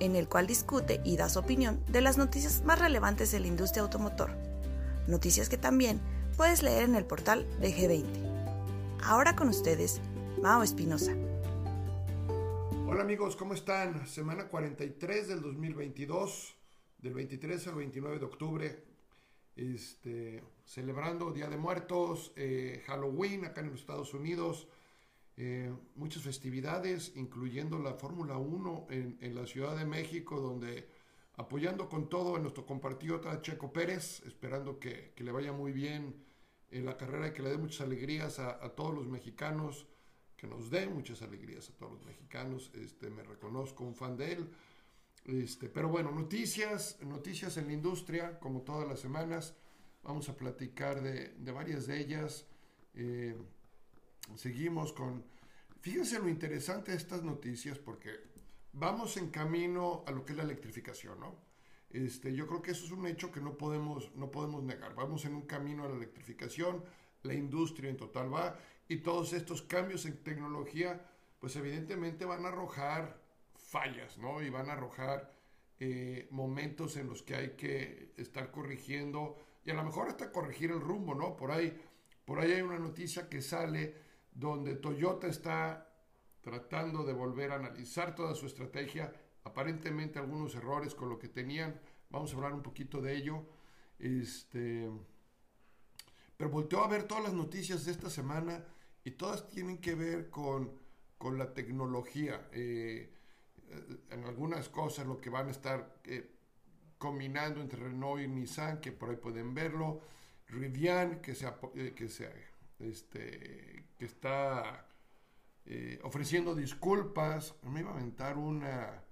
en el cual discute y da su opinión de las noticias más relevantes de la industria automotor. Noticias que también puedes leer en el portal de G20. Ahora con ustedes, Mao Espinosa. Hola amigos, ¿cómo están? Semana 43 del 2022, del 23 al 29 de octubre, este, celebrando Día de Muertos, eh, Halloween acá en los Estados Unidos, eh, muchas festividades, incluyendo la Fórmula 1 en, la Ciudad de México, donde apoyando con todo a nuestro compatriota Checo Pérez, esperando que, le vaya muy bien en la carrera y que le dé muchas alegrías a, todos los mexicanos, que nos dé muchas alegrías a todos los mexicanos. Este, me reconozco un fan de él. Este, pero bueno, noticias, noticias en la industria, como todas las semanas. Vamos a platicar de, varias de ellas. Eh, seguimos con... Fíjense lo interesante de estas noticias porque vamos en camino a lo que es la electrificación, ¿no? Este, yo creo que eso es un hecho que no podemos, no podemos negar. Vamos en un camino a la electrificación, la industria en total va, y todos estos cambios en tecnología, pues evidentemente van a arrojar fallas, ¿no? Y van a arrojar eh, momentos en los que hay que estar corrigiendo, y a lo mejor hasta corregir el rumbo, ¿no? Por ahí, por ahí hay una noticia que sale donde Toyota está tratando de volver a analizar toda su estrategia, aparentemente algunos errores con lo que tenían, vamos a hablar un poquito de ello. Este, pero volteó a ver todas las noticias de esta semana y todas tienen que ver con, con la tecnología. Eh, en algunas cosas lo que van a estar eh, combinando entre Renault y Nissan, que por ahí pueden verlo. Rivian, que se, eh, que se este, que está eh, ofreciendo disculpas. Me iba a aventar una,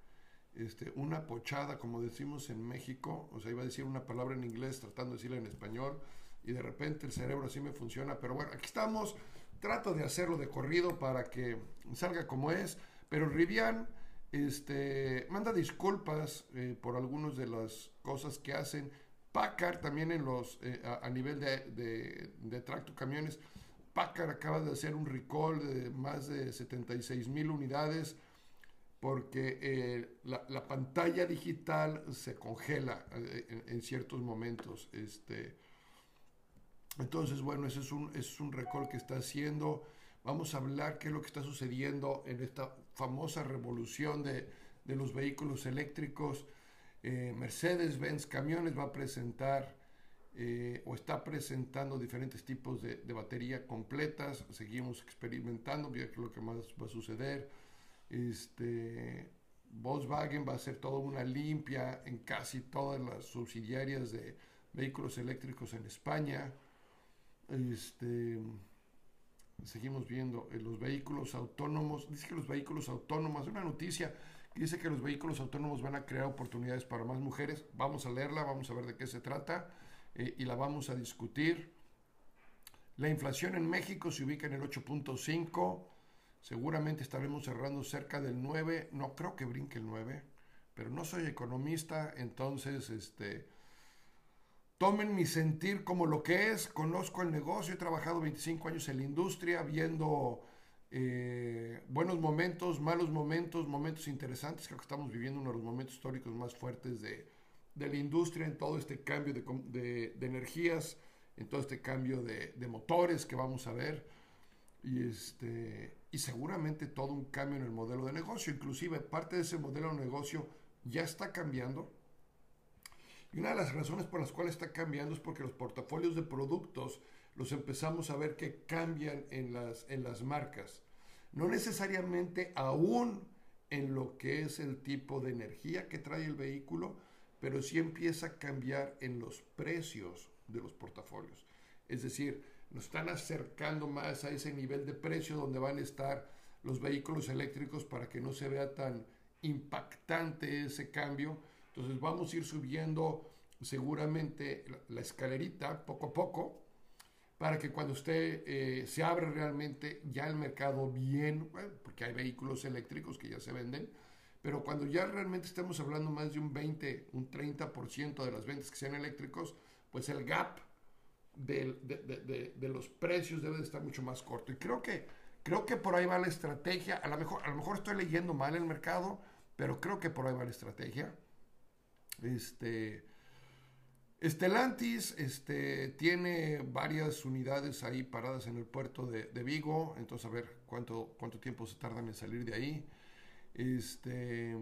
este, una pochada, como decimos en México, o sea, iba a decir una palabra en inglés tratando de decirla en español, y de repente el cerebro así me funciona, pero bueno, aquí estamos, trato de hacerlo de corrido para que salga como es, pero Rivian este, manda disculpas eh, por algunas de las cosas que hacen. Packard también en los, eh, a, nivel de, de, de tracto camiones Packard acaba de hacer un recall de más de 76 mil unidades porque eh, la, pantalla digital se congela eh, en, ciertos momentos. Este, entonces, bueno, ese es un, es un recall que está haciendo. Vamos a hablar qué es lo que está sucediendo en esta famosa revolución de, los vehículos eléctricos. Eh, Mercedes-Benz Camiones va a presentar eh, o está presentando diferentes tipos de, batería completas. Seguimos experimentando, ver lo que más va a suceder. Este, Volkswagen va a hacer toda una limpia en casi todas las subsidiarias de vehículos eléctricos en España. Este, seguimos viendo eh, los vehículos autónomos. Dice que los vehículos autónomos, una noticia que dice que los vehículos autónomos van a crear oportunidades para más mujeres. Vamos a leerla, vamos a ver de qué se trata. Eh, y la vamos a discutir. La inflación en México se ubica en el 8.5, seguramente estaremos cerrando cerca del 9, no creo que brinque el 9, pero no soy economista, entonces este, tomen mi sentir como lo que es, conozco el negocio, he trabajado 25 años en la industria, viendo eh, buenos momentos, malos momentos, momentos interesantes, creo que estamos viviendo uno de los momentos históricos más fuertes de, de la industria en todo este cambio de, de, energías, en todo este cambio de, de, motores que vamos a ver y, este, y seguramente todo un cambio en el modelo de negocio. Inclusive parte de ese modelo de negocio ya está cambiando. Y una de las razones por las cuales está cambiando es porque los portafolios de productos los empezamos a ver que cambian en las, en las marcas. No necesariamente aún en lo que es el tipo de energía que trae el vehículo, pero sí empieza a cambiar en los precios de los portafolios. Es decir, nos están acercando más a ese nivel de precio donde van a estar los vehículos eléctricos para que no se vea tan impactante ese cambio. Entonces vamos a ir subiendo seguramente la, escalerita poco a poco para que cuando usted eh, se abre realmente ya el mercado bien, porque hay vehículos eléctricos que ya se venden, pero cuando ya realmente estemos hablando más de un 20, un 30% de las ventas que sean eléctricos, pues el gap de, de, de, los precios debe de estar mucho más corto. Y creo que, creo que por ahí va la estrategia. A lo, mejor, a lo mejor estoy leyendo mal el mercado, pero creo que por ahí va la estrategia. Este, Estelantis este, tiene varias unidades ahí paradas en el puerto de, Vigo, entonces a ver cuánto, cuánto tiempo se tardan en salir de ahí. Este,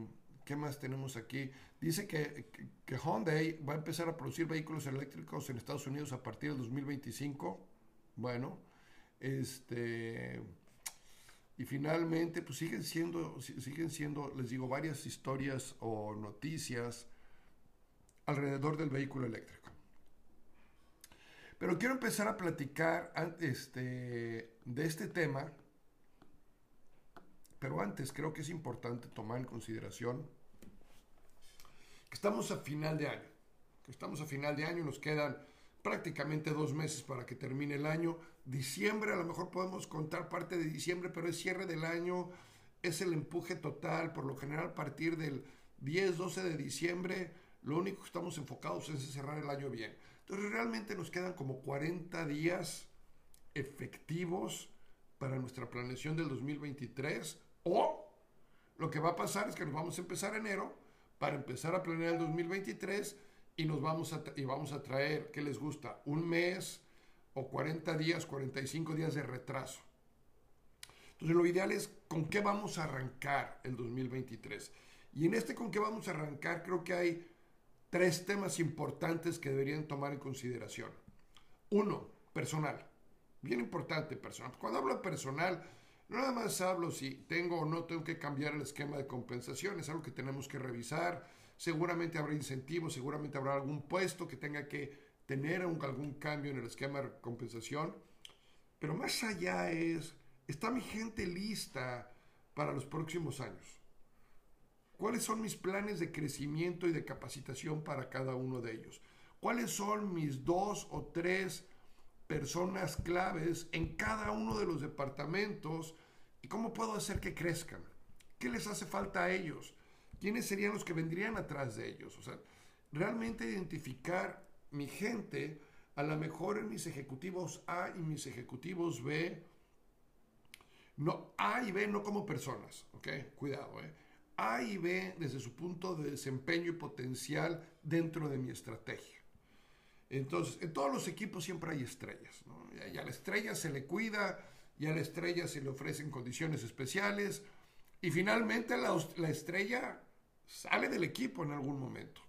¿Qué más tenemos aquí? Dice que, que, Hyundai va a empezar a producir vehículos eléctricos en Estados Unidos a partir del 2025. Bueno, este... Y finalmente, pues siguen siendo, siguen siendo, les digo, varias historias o noticias alrededor del vehículo eléctrico. Pero quiero empezar a platicar este, de este tema, pero antes creo que es importante tomar en consideración que estamos a final de año, que estamos a final de año, nos quedan prácticamente dos meses para que termine el año. Diciembre, a lo mejor podemos contar parte de diciembre, pero es cierre del año, es el empuje total, por lo general a partir del 10, 12 de diciembre lo único que estamos enfocados es cerrar el año bien. Entonces realmente nos quedan como 40 días efectivos para nuestra planeación del 2023 o lo que va a pasar es que nos vamos a empezar enero para empezar a planear el 2023 y nos vamos a, y vamos a traer, ¿qué les gusta? Un mes o 40 días, 45 días de retraso. Entonces lo ideal es con qué vamos a arrancar el 2023. Y en este con qué vamos a arrancar creo que hay tres temas importantes que deberían tomar en consideración. Uno, personal. Bien importante, personal. Cuando hablo personal, nada más hablo si tengo o no tengo que cambiar el esquema de compensación, es algo que tenemos que revisar. Seguramente habrá incentivos, seguramente habrá algún puesto que tenga que tener algún cambio en el esquema de compensación. Pero más allá es, ¿está mi gente lista para los próximos años? ¿Cuáles son mis planes de crecimiento y de capacitación para cada uno de ellos? ¿Cuáles son mis dos o tres personas claves en cada uno de los departamentos? ¿Y cómo puedo hacer que crezcan? ¿Qué les hace falta a ellos? ¿Quiénes serían los que vendrían atrás de ellos? O sea, realmente identificar mi gente, a lo mejor en mis ejecutivos A y mis ejecutivos B, no, A y B no como personas, ¿ok? Cuidado, ¿eh? A y B desde su punto de desempeño y potencial dentro de mi estrategia. Entonces, en todos los equipos siempre hay estrellas. Y a la estrella se le cuida, y a la estrella se le ofrecen condiciones especiales, y finalmente la, la estrella sale del equipo en algún momento.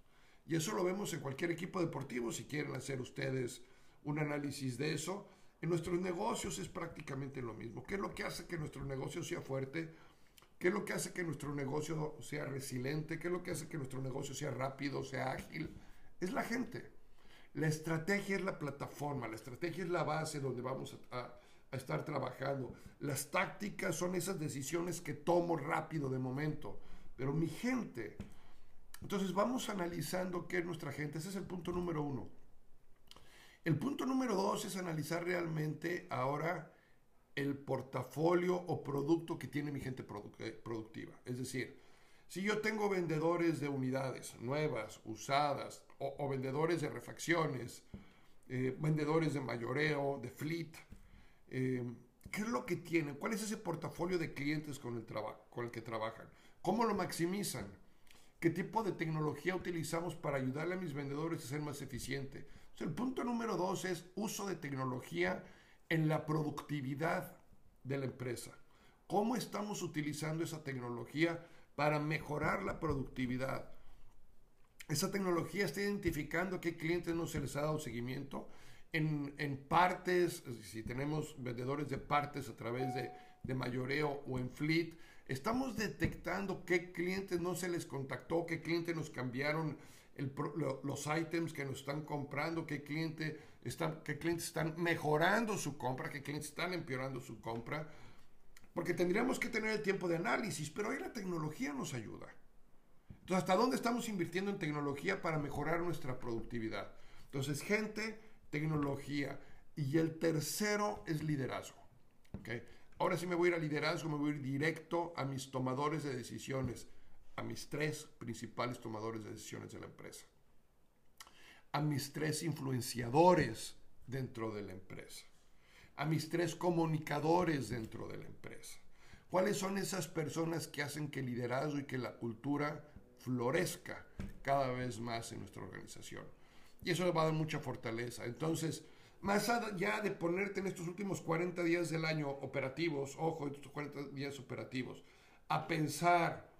Y eso lo vemos en cualquier equipo deportivo, si quieren hacer ustedes un análisis de eso. En nuestros negocios es prácticamente lo mismo. ¿Qué es lo que hace que nuestro negocio sea fuerte? ¿Qué es lo que hace que nuestro negocio sea resiliente? ¿Qué es lo que hace que nuestro negocio sea rápido, sea ágil? Es la gente. La estrategia es la plataforma, la estrategia es la base donde vamos a, estar trabajando. Las tácticas son esas decisiones que tomo rápido de momento. Pero mi gente, entonces vamos analizando qué es nuestra gente. Ese es el punto número uno. El punto número dos es analizar realmente ahora el portafolio o producto que tiene mi gente eh, productiva. Es decir, si yo tengo vendedores de unidades nuevas, usadas, o, vendedores de refacciones, eh, vendedores de mayoreo, de fleet, eh, ¿qué es lo que tienen? ¿Cuál es ese portafolio de clientes con el, con el que trabajan? ¿Cómo lo maximizan? ¿Qué tipo de tecnología utilizamos para ayudarle a mis vendedores a ser más eficientes? el punto número dos es uso de tecnología en la productividad de la empresa. ¿Cómo estamos utilizando esa tecnología para mejorar la productividad? Esa tecnología está identificando qué clientes no se les ha dado seguimiento. En, partes, si tenemos vendedores de partes a través de, de mayoreo o en fleet, estamos detectando qué clientes no se les contactó, qué clientes nos cambiaron los items que nos están comprando, qué, cliente están, qué clientes están mejorando su compra, qué clientes están empeorando su compra, porque tendríamos que tener el tiempo de análisis, pero ahí la tecnología nos ayuda. Entonces, ¿hasta dónde estamos invirtiendo en tecnología para mejorar nuestra productividad? Entonces, gente, tecnología. Y el tercero es liderazgo. ¿okay? Ahora sí me voy a ir a liderazgo, me voy a ir directo a mis tomadores de decisiones, a mis tres principales tomadores de decisiones de la empresa, a mis tres influenciadores dentro de la empresa, a mis tres comunicadores dentro de la empresa. ¿Cuáles son esas personas que hacen que el liderazgo y que la cultura florezca cada vez más en nuestra organización? Y eso le va a dar mucha fortaleza. Entonces, más allá de ponerte en estos últimos 40 días del año operativos, ojo, estos 40 días operativos, a pensar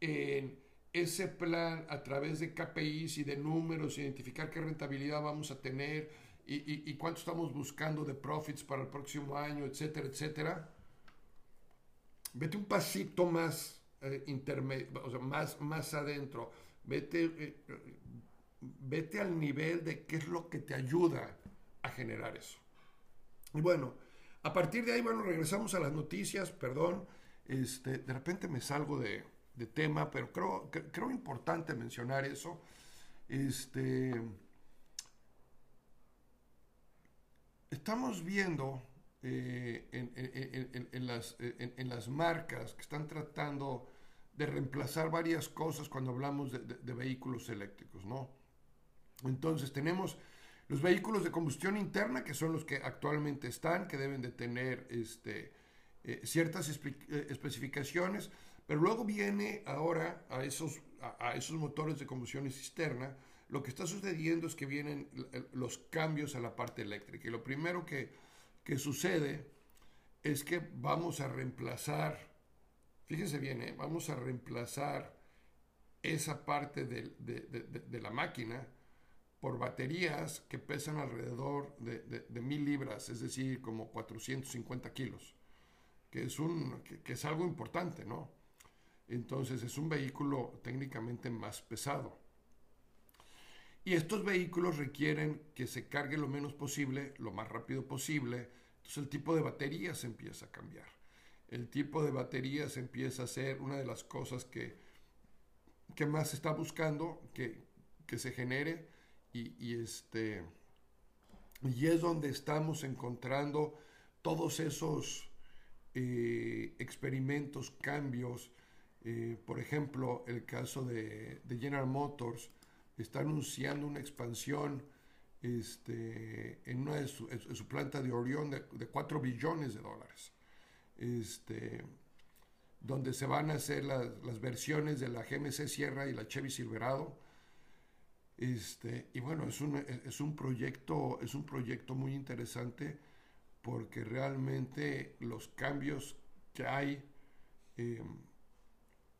en ese plan a través de KPIs y de números, identificar qué rentabilidad vamos a tener y, cuánto estamos buscando de profits para el próximo año, etcétera, etcétera. Vete un pasito más eh, intermedio, o sea, más, más adentro. Vete, eh, vete al nivel de qué es lo que te ayuda a generar eso. Y bueno, a partir de ahí, bueno, regresamos a las noticias, perdón, este, de repente me salgo de, tema, pero creo, creo importante mencionar eso. Este, estamos viendo eh, en, las, en, las, marcas que están tratando de reemplazar varias cosas cuando hablamos de, vehículos eléctricos, ¿no? Entonces tenemos los vehículos de combustión interna, que son los que actualmente están, que deben de tener este, eh, ciertas eh, especificaciones, pero luego viene ahora a esos, a, esos motores de combustión externa, lo que está sucediendo es que vienen los cambios a la parte eléctrica. Y lo primero que, que sucede es que vamos a reemplazar, fíjense bien, ¿eh? vamos a reemplazar esa parte de, de, de la máquina por baterías que pesan alrededor de, mil libras, es decir, como 450 kilos, que es, un, que, es algo importante, ¿no? Entonces es un vehículo técnicamente más pesado. Y estos vehículos requieren que se cargue lo menos posible, lo más rápido posible. Entonces el tipo de baterías empieza a cambiar. El tipo de baterías empieza a ser una de las cosas que, que más se está buscando que, que se genere y, este, y es donde estamos encontrando todos esos eh, experimentos, cambios. Eh, por ejemplo, el caso de, General Motors está anunciando una expansión este, en, una de su, planta de Orión de, de, 4 billones de dólares. Este, donde se van a hacer las, las versiones de la GMC Sierra y la Chevy Silverado este, y bueno, es un, es un, proyecto, es un proyecto muy interesante porque realmente los cambios que hay em,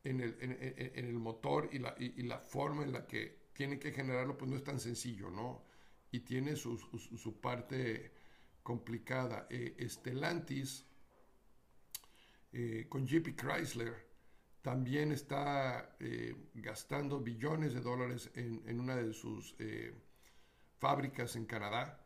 en, el, en, el, motor y la, y, la, forma en la que tiene que generarlo, pues no es tan sencillo, ¿no? Y tiene su, parte complicada. Eh, Estelantis eh, con JP Chrysler también está eh, gastando billones de dólares en, una de sus eh, fábricas en Canadá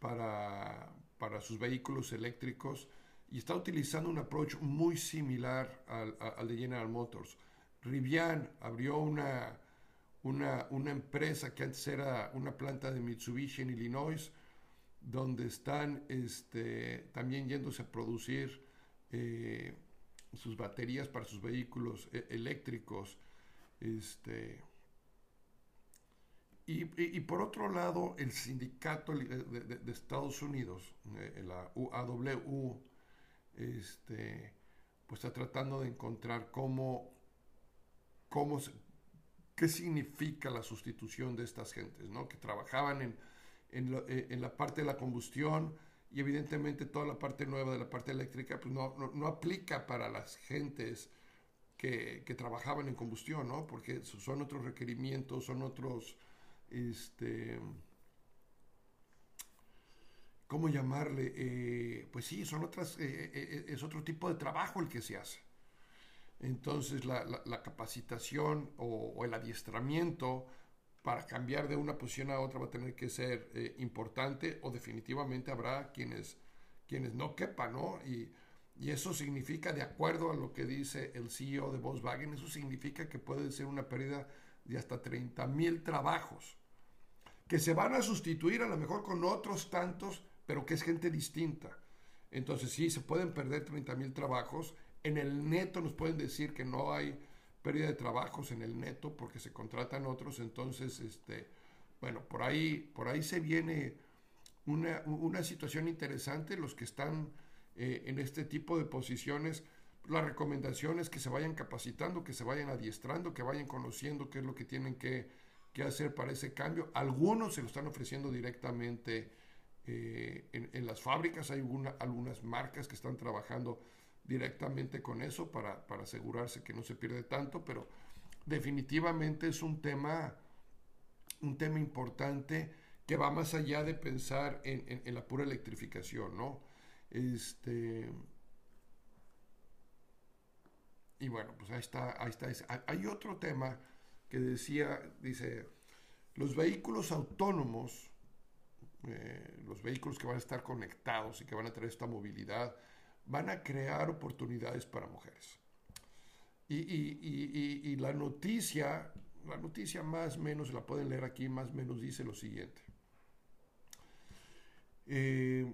para, para, sus vehículos eléctricos y está utilizando un approach muy similar al, de General Motors. Rivian abrió una, una, una, empresa que antes era una planta de Mitsubishi en Illinois, donde están este, también yéndose a producir eh, sus baterías para sus vehículos e, eléctricos. Este, y, por otro lado, el sindicato de, Estados Unidos, eh, la UAW, este, pues está tratando de encontrar cómo, cómo qué significa la sustitución de estas gentes, ¿no? que trabajaban en, eh, en la parte de la combustión, y evidentemente toda la parte nueva de la parte eléctrica pues no, no, aplica para las gentes que, que, trabajaban en combustión, ¿no? Porque son otros requerimientos, son otros, este, ¿cómo llamarle? Eh, pues sí, son otras, eh, eh, es otro tipo de trabajo el que se hace. Entonces la, capacitación o, o el adiestramiento para cambiar de una posición a otra va a tener que ser eh, importante o definitivamente habrá quienes, quienes no quepan, ¿no? Y, Y eso significa, de acuerdo a lo que dice el CEO de Volkswagen, eso significa que puede ser una pérdida de hasta 30 mil trabajos, que se van a sustituir a lo mejor con otros tantos, pero que es gente distinta. Entonces sí, se pueden perder 30 mil trabajos. En el neto nos pueden decir que no hay pérdida de trabajos en el neto porque se contratan otros. Entonces, este, bueno, por ahí, por ahí se viene una, una situación interesante. Los que están eh, en este tipo de posiciones, la recomendación es que se vayan capacitando, que se vayan adiestrando, que vayan conociendo qué es lo que tienen que, que hacer para ese cambio. Algunos se lo están ofreciendo directamente eh, en, las fábricas hay algunas marcas que están trabajando directamente con eso para, asegurarse que no se pierde tanto, pero definitivamente es un tema, un tema importante que va más allá de pensar en, la pura electrificación, ¿no? Este, y bueno, pues ahí está, ahí está. Hay otro tema que decía, dice, los vehículos autónomos eh, los vehículos que van a estar conectados y que van a traer esta movilidad, van a crear oportunidades para mujeres. Y, la noticia, la noticia más o menos, la pueden leer aquí, más o menos dice lo siguiente. Eh,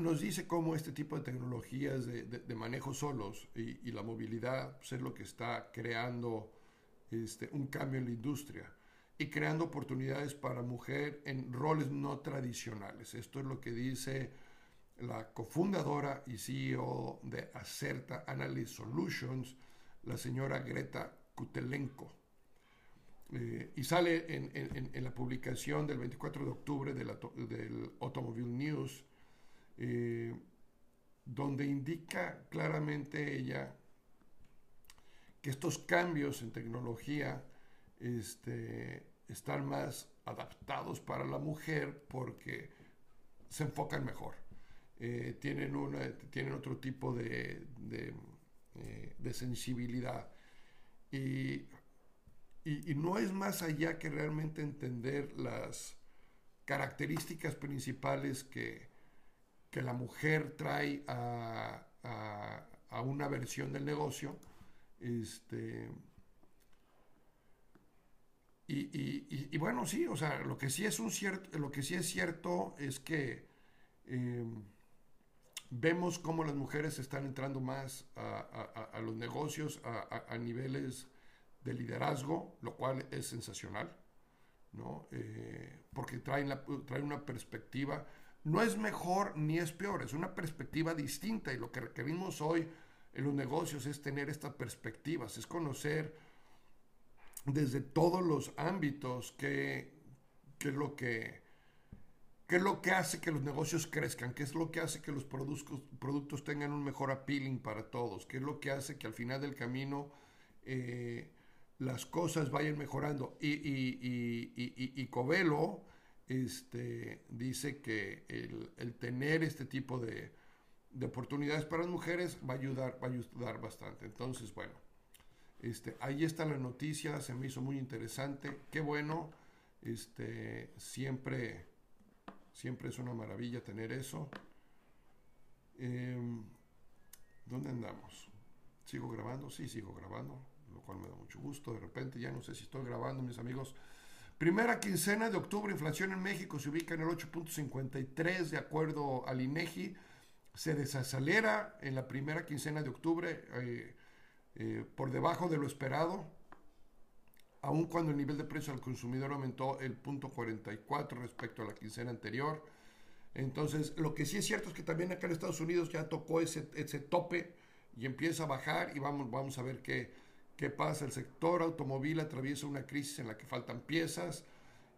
nos dice cómo este tipo de tecnologías de, manejo solos y, la movilidad pues, es lo que está creando este, un cambio en la industria y creando oportunidades para mujer en roles no tradicionales. Esto es lo que dice la cofundadora y CEO de Acerta Analyst Solutions, la señora Greta Kutelenko. Eh, y sale en, la publicación del 24 de octubre del Automobile News, eh, donde indica claramente ella que estos cambios en tecnología este, están más adaptados para la mujer porque se enfocan mejor. Eh, tienen, una, tienen otro tipo de, de, eh, sensibilidad. Y, y, no es más allá que realmente entender las características principales que, que la mujer trae a, a, a una versión del negocio. Este, y, bueno, sí, o sea, lo que sí es un cierto, lo que sí es cierto es que em, vemos cómo las mujeres están entrando más a, los negocios a, niveles de liderazgo, lo cual es sensacional, ¿no? Eh, porque traen, la, una perspectiva, no es mejor ni es peor, es una perspectiva distinta y lo que requerimos hoy en los negocios es tener estas perspectivas, es conocer desde todos los ámbitos qué, es lo que qué es lo que hace que los negocios crezcan, qué es lo que hace que los productos, tengan un mejor appealing para todos, qué es lo que hace que al final del camino eh, las cosas vayan mejorando. Y, y, Covelo este, dice que el, tener este tipo de, de, oportunidades para las mujeres va a ayudar, va a ayudar bastante. Entonces, bueno, este, ahí está la noticia, se me hizo muy interesante. Qué bueno, este, siempre, siempre es una maravilla tener eso. Em, ¿Dónde andamos? ¿Sigo grabando? Sí, sigo grabando, lo cual me da mucho gusto. De repente ya no sé si estoy grabando, mis amigos. Primera quincena de octubre, inflación en México se ubica en el 8.53 de acuerdo al INEGI. Se desacelera en la primera quincena de octubre. Eh, eh, por debajo de lo esperado, aun cuando el nivel de precio al consumidor aumentó el punto 44 respecto a la quincena anterior. Entonces, lo que sí es cierto es que también acá en Estados Unidos ya tocó ese, ese tope y empieza a bajar y vamos, vamos a ver qué, qué pasa. El sector automóvil atraviesa una crisis en la que faltan piezas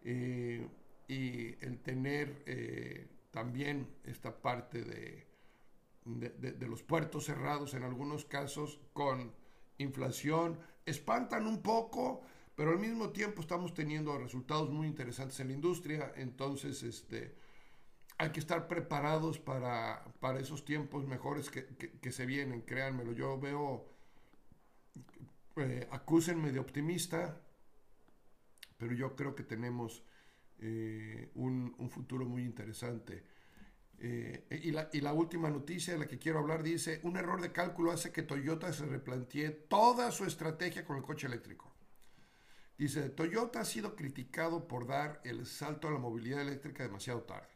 eh, y el tener eh, también esta parte de, de, los puertos cerrados en algunos casos con inflación, espantan un poco, pero al mismo tiempo estamos teniendo resultados muy interesantes en la industria, entonces este, hay que estar preparados para, para esos tiempos mejores que, se vienen, créanmelo, yo veo, eh, acúsenme de optimista, pero yo creo que tenemos eh, un, un, futuro muy interesante. Eh, y, la, y, la, última noticia de la que quiero hablar dice, un error de cálculo hace que Toyota se replantee toda su estrategia con el coche eléctrico. Dice, Toyota ha sido criticado por dar el salto a la movilidad eléctrica demasiado tarde.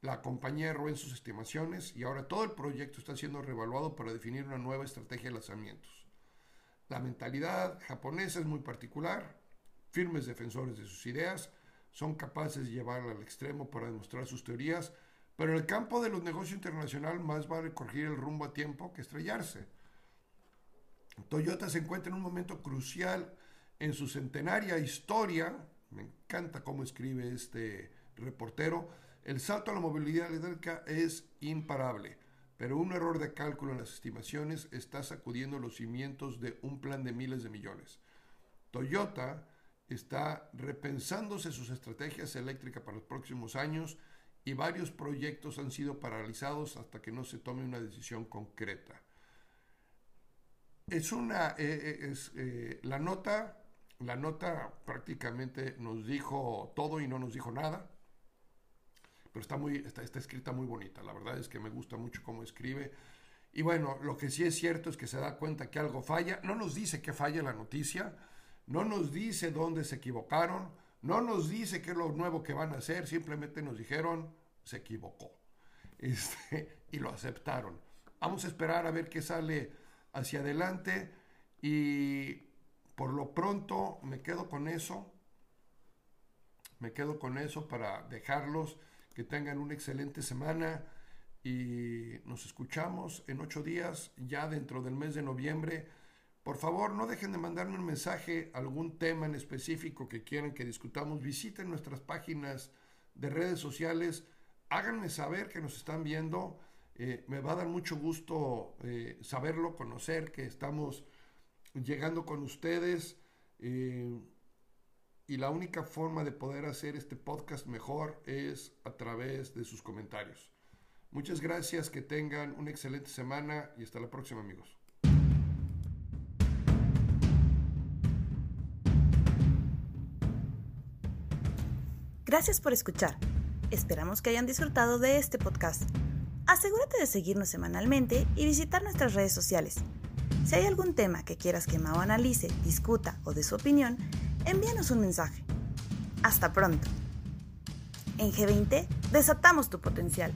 La compañía erró en sus estimaciones y ahora todo el proyecto está siendo reevaluado para definir una nueva estrategia de lanzamientos. La mentalidad japonesa es muy particular, firmes defensores de sus ideas, son capaces de llevarla al extremo para demostrar sus teorías, pero en el campo de los negocios internacionales más vale corregir el rumbo a tiempo que estrellarse. Toyota se encuentra en un momento crucial en su centenaria historia, me encanta cómo escribe este reportero, el salto a la movilidad eléctrica es imparable, pero un error de cálculo en las estimaciones está sacudiendo los cimientos de un plan de miles de millones. Toyota está repensándose sus estrategias eléctricas para los próximos años y varios proyectos han sido paralizados hasta que no se tome una decisión concreta. Es una, eh, eh, es, eh, la nota, la nota prácticamente nos dijo todo y no nos dijo nada pero está, muy, está, escrita muy bonita. La verdad es que me gusta mucho cómo escribe. Y bueno, lo que sí es cierto es que se da cuenta que algo falla. No nos dice que falla la noticia, no nos dice dónde se equivocaron, no nos dice qué es lo nuevo que van a hacer, simplemente nos dijeron se equivocó. Este, y lo aceptaron. Vamos a esperar a ver qué sale hacia adelante y por lo pronto me quedo con eso. Me quedo con eso para dejarlos que tengan una excelente semana y nos escuchamos en ocho días, ya dentro del mes de noviembre. Por favor, no dejen de mandarme un mensaje, algún tema en específico que quieran que discutamos. Visiten nuestras páginas de redes sociales. Háganme saber que nos están viendo. Eh, me va a dar mucho gusto eh, saberlo, conocer que estamos llegando con ustedes. Eh, y la única forma de poder hacer este podcast mejor es a través de sus comentarios. Muchas gracias, que tengan una excelente semana y hasta la próxima amigos. Gracias por escuchar. Esperamos que hayan disfrutado de este podcast. Asegúrate de seguirnos semanalmente y visitar nuestras redes sociales. Si hay algún tema que quieras que Mao analice, discuta o dé su opinión, envíanos un mensaje. Hasta pronto. En G20 desatamos tu potencial.